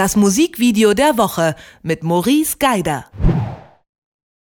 Das Musikvideo der Woche mit Maurice Geider.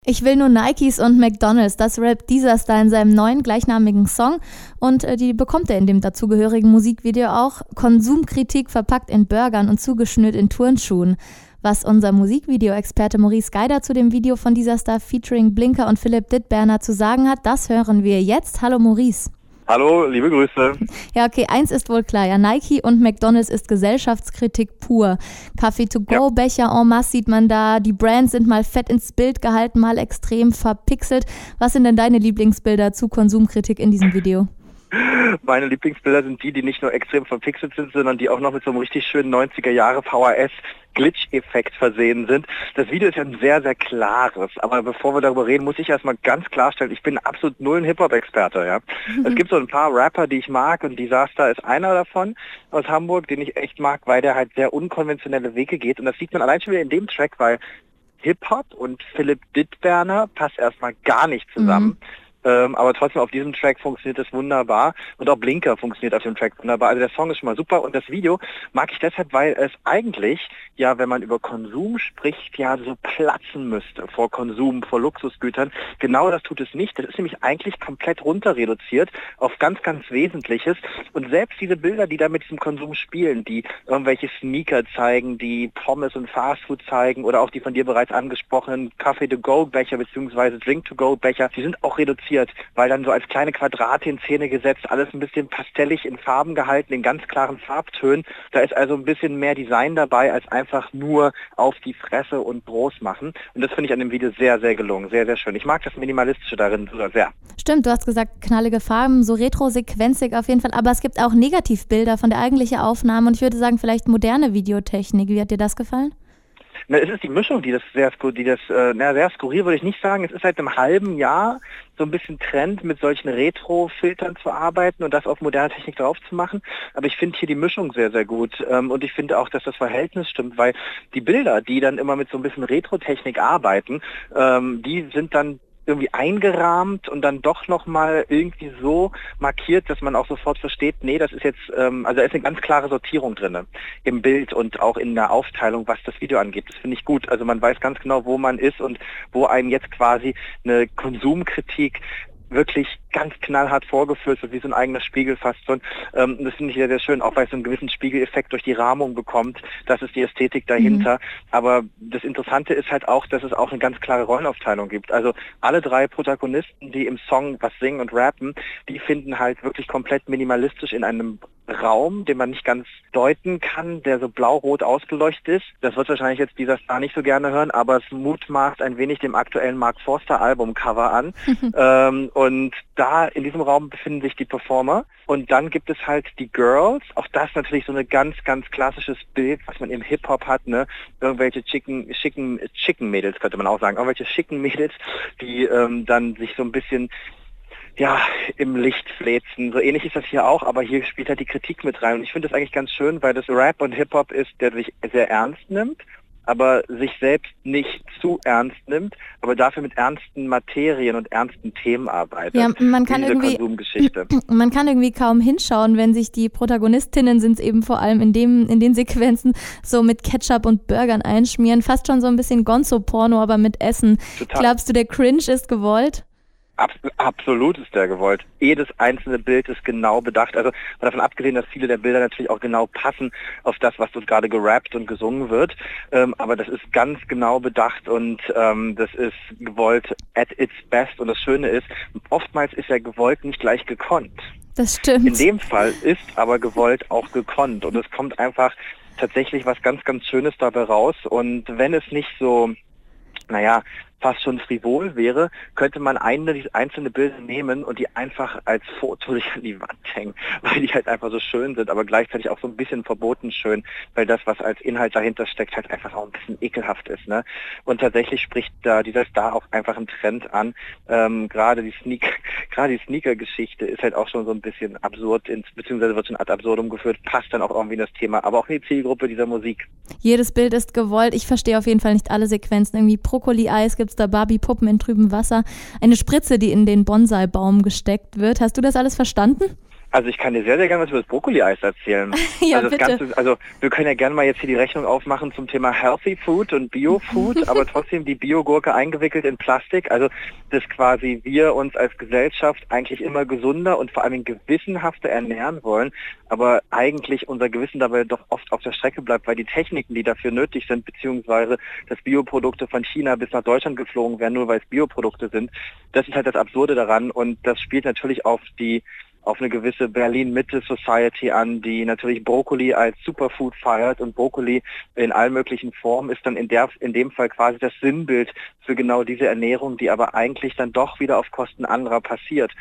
Ich will nur Nikes und McDonalds, das rappt dieser Star in seinem neuen gleichnamigen Song und äh, die bekommt er in dem dazugehörigen Musikvideo auch. Konsumkritik verpackt in Burgern und zugeschnürt in Turnschuhen. Was unser Musikvideo-Experte Maurice Geider zu dem Video von dieser Star featuring Blinker und Philipp Dittberner zu sagen hat, das hören wir jetzt. Hallo Maurice. Hallo, liebe Grüße. Ja, okay, eins ist wohl klar. Ja, Nike und McDonalds ist Gesellschaftskritik pur. Kaffee-to-go-Becher en masse sieht man da. Die Brands sind mal fett ins Bild gehalten, mal extrem verpixelt. Was sind denn deine Lieblingsbilder zu Konsumkritik in diesem Video? Meine Lieblingsbilder sind die, die nicht nur extrem verpixelt sind, sondern die auch noch mit so einem richtig schönen 90er Jahre VHS Glitch-Effekt versehen sind. Das Video ist ja ein sehr, sehr klares. Aber bevor wir darüber reden, muss ich erstmal ganz klarstellen, ich bin absolut null ein Hip-Hop-Experte. Ja? Mhm. Es gibt so ein paar Rapper, die ich mag und Disaster ist einer davon aus Hamburg, den ich echt mag, weil der halt sehr unkonventionelle Wege geht. Und das sieht man allein schon wieder in dem Track, weil Hip-Hop und Philipp Dittberner passt erstmal gar nicht zusammen. Mhm. Ähm, aber trotzdem auf diesem Track funktioniert es wunderbar und auch Blinker funktioniert auf dem Track wunderbar. Also der Song ist schon mal super und das Video mag ich deshalb, weil es eigentlich, ja, wenn man über Konsum spricht, ja so platzen müsste vor Konsum, vor Luxusgütern. Genau das tut es nicht. Das ist nämlich eigentlich komplett runter reduziert auf ganz, ganz Wesentliches. Und selbst diese Bilder, die da mit diesem Konsum spielen, die irgendwelche Sneaker zeigen, die Pommes und Fastfood zeigen oder auch die von dir bereits angesprochenen Kaffee-to-go-Becher bzw. Drink-to-go-Becher, die sind auch reduziert reduziert, weil dann so als kleine Quadrate in Szene gesetzt, alles ein bisschen pastellig in Farben gehalten, in ganz klaren Farbtönen. Da ist also ein bisschen mehr Design dabei, als einfach nur auf die Fresse und groß machen. Und das finde ich an dem Video sehr, sehr gelungen, sehr, sehr schön. Ich mag das Minimalistische darin sehr. Stimmt, du hast gesagt, knallige Farben, so retro-sequenzig auf jeden Fall, aber es gibt auch Negativbilder von der eigentlichen Aufnahme und ich würde sagen, vielleicht moderne Videotechnik. Wie hat dir das gefallen? Na, es ist die Mischung, die das sehr, die das, äh, na, sehr skurril würde ich nicht sagen. Es ist seit einem halben Jahr so ein bisschen Trend, mit solchen Retro-Filtern zu arbeiten und das auf moderne Technik drauf zu machen. Aber ich finde hier die Mischung sehr, sehr gut. Ähm, und ich finde auch, dass das Verhältnis stimmt, weil die Bilder, die dann immer mit so ein bisschen Retro-Technik arbeiten, ähm, die sind dann irgendwie eingerahmt und dann doch nochmal irgendwie so markiert, dass man auch sofort versteht, nee, das ist jetzt, ähm, also da ist eine ganz klare Sortierung drin im Bild und auch in der Aufteilung, was das Video angeht. Das finde ich gut. Also man weiß ganz genau, wo man ist und wo einem jetzt quasi eine Konsumkritik wirklich ganz knallhart vorgeführt wird, wie so ein eigener Spiegel fast schon. Ähm, das finde ich sehr, sehr schön, auch weil es so einen gewissen Spiegeleffekt durch die Rahmung bekommt. Das ist die Ästhetik dahinter. Mhm. Aber das Interessante ist halt auch, dass es auch eine ganz klare Rollenaufteilung gibt. Also alle drei Protagonisten, die im Song was singen und rappen, die finden halt wirklich komplett minimalistisch in einem Raum, den man nicht ganz deuten kann, der so blau-rot ausgeleuchtet ist. Das wird wahrscheinlich jetzt dieser Star nicht so gerne hören, aber es mutmaßt ein wenig dem aktuellen Mark Forster Albumcover an. ähm, und da in diesem Raum befinden sich die Performer. Und dann gibt es halt die Girls. Auch das natürlich so ein ganz, ganz klassisches Bild, was man im Hip-Hop hat. Ne? Irgendwelche chicken, schicken, chicken Mädels könnte man auch sagen. Irgendwelche schicken Mädels, die ähm, dann sich so ein bisschen ja, im Licht fläzen. So ähnlich ist das hier auch, aber hier spielt halt die Kritik mit rein. Und ich finde das eigentlich ganz schön, weil das Rap und Hip-Hop ist, der sich sehr ernst nimmt aber sich selbst nicht zu ernst nimmt, aber dafür mit ernsten Materien und ernsten Themen arbeitet. Ja, man kann irgendwie man kann irgendwie kaum hinschauen, wenn sich die Protagonistinnen sind eben vor allem in dem in den Sequenzen so mit Ketchup und Burgern einschmieren, fast schon so ein bisschen Gonzo-Porno, aber mit Essen. Total. Glaubst du, der Cringe ist gewollt? Absolut ist der gewollt. Jedes einzelne Bild ist genau bedacht. Also davon abgesehen, dass viele der Bilder natürlich auch genau passen auf das, was dort gerade gerappt und gesungen wird. Ähm, aber das ist ganz genau bedacht und ähm, das ist gewollt at its best. Und das Schöne ist, oftmals ist ja gewollt nicht gleich gekonnt. Das stimmt. In dem Fall ist aber gewollt auch gekonnt. Und es kommt einfach tatsächlich was ganz, ganz Schönes dabei raus. Und wenn es nicht so naja, fast schon frivol wäre, könnte man eine, einzelne Bilder nehmen und die einfach als Foto an die Wand hängen, weil die halt einfach so schön sind, aber gleichzeitig auch so ein bisschen verboten schön, weil das, was als Inhalt dahinter steckt, halt einfach auch ein bisschen ekelhaft ist. Ne? Und tatsächlich spricht da dieser Star auch einfach einen Trend an. Ähm, gerade die Sneak, gerade die Sneaker-Geschichte ist halt auch schon so ein bisschen absurd, ins, beziehungsweise wird schon ad absurdum geführt, passt dann auch irgendwie in das Thema, aber auch in die Zielgruppe dieser Musik. Jedes Bild ist gewollt. Ich verstehe auf jeden Fall nicht alle Sequenzen. Irgendwie Brokkoli-Eis gibt da Barbie-Puppen in trübem Wasser, eine Spritze, die in den Bonsai-Baum gesteckt wird. Hast du das alles verstanden? Also ich kann dir sehr, sehr gerne was über das Brokkoli-Eis erzählen. ja, also, das bitte. Ganze, also wir können ja gerne mal jetzt hier die Rechnung aufmachen zum Thema Healthy Food und Bio-Food, aber trotzdem die Biogurke eingewickelt in Plastik. Also dass quasi wir uns als Gesellschaft eigentlich immer gesunder und vor allem gewissenhafter ernähren wollen, aber eigentlich unser Gewissen dabei doch oft auf der Strecke bleibt, weil die Techniken, die dafür nötig sind, beziehungsweise dass Bioprodukte von China bis nach Deutschland geflogen werden, nur weil es Bioprodukte sind, das ist halt das Absurde daran und das spielt natürlich auf die auf eine gewisse Berlin-Mitte-Society an, die natürlich Brokkoli als Superfood feiert und Brokkoli in allen möglichen Formen ist dann in, der, in dem Fall quasi das Sinnbild für genau diese Ernährung, die aber eigentlich dann doch wieder auf Kosten anderer passiert.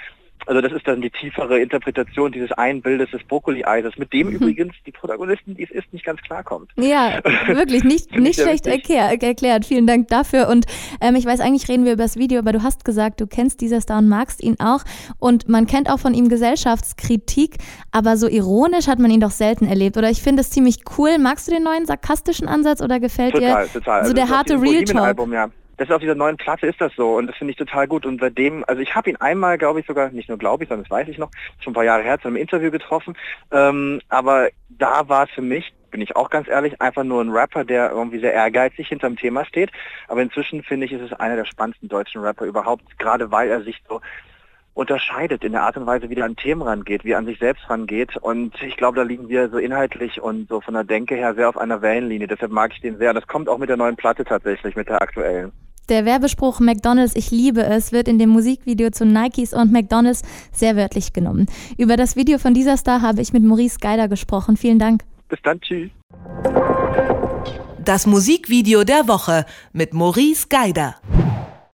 Also das ist dann die tiefere Interpretation dieses einen Bildes des Brokkoli-Eises, mit dem mhm. übrigens die Protagonisten, die es ist, nicht ganz klarkommt. Ja, wirklich nicht, nicht schlecht erklär, erklärt. Vielen Dank dafür. Und ähm, ich weiß, eigentlich reden wir über das Video, aber du hast gesagt, du kennst dieser Star und magst ihn auch. Und man kennt auch von ihm Gesellschaftskritik, aber so ironisch hat man ihn doch selten erlebt. Oder ich finde es ziemlich cool. Magst du den neuen sarkastischen Ansatz oder gefällt total, dir total. so also der harte Real Talk? Album, ja das ist auf dieser neuen Platte ist das so und das finde ich total gut und seitdem, also ich habe ihn einmal, glaube ich sogar, nicht nur glaube ich, sondern das weiß ich noch, schon ein paar Jahre her zu einem Interview getroffen, ähm, aber da war es für mich, bin ich auch ganz ehrlich, einfach nur ein Rapper, der irgendwie sehr ehrgeizig hinterm Thema steht, aber inzwischen finde ich, ist es einer der spannendsten deutschen Rapper überhaupt, gerade weil er sich so unterscheidet in der Art und Weise, wie er an Themen rangeht, wie er an sich selbst rangeht. Und ich glaube, da liegen wir so inhaltlich und so von der Denke her sehr auf einer Wellenlinie. Deshalb mag ich den sehr. Das kommt auch mit der neuen Platte tatsächlich, mit der aktuellen. Der Werbespruch McDonald's, ich liebe es, wird in dem Musikvideo zu Nikes und McDonald's sehr wörtlich genommen. Über das Video von dieser Star habe ich mit Maurice Geider gesprochen. Vielen Dank. Bis dann, tschüss. Das Musikvideo der Woche mit Maurice Geider.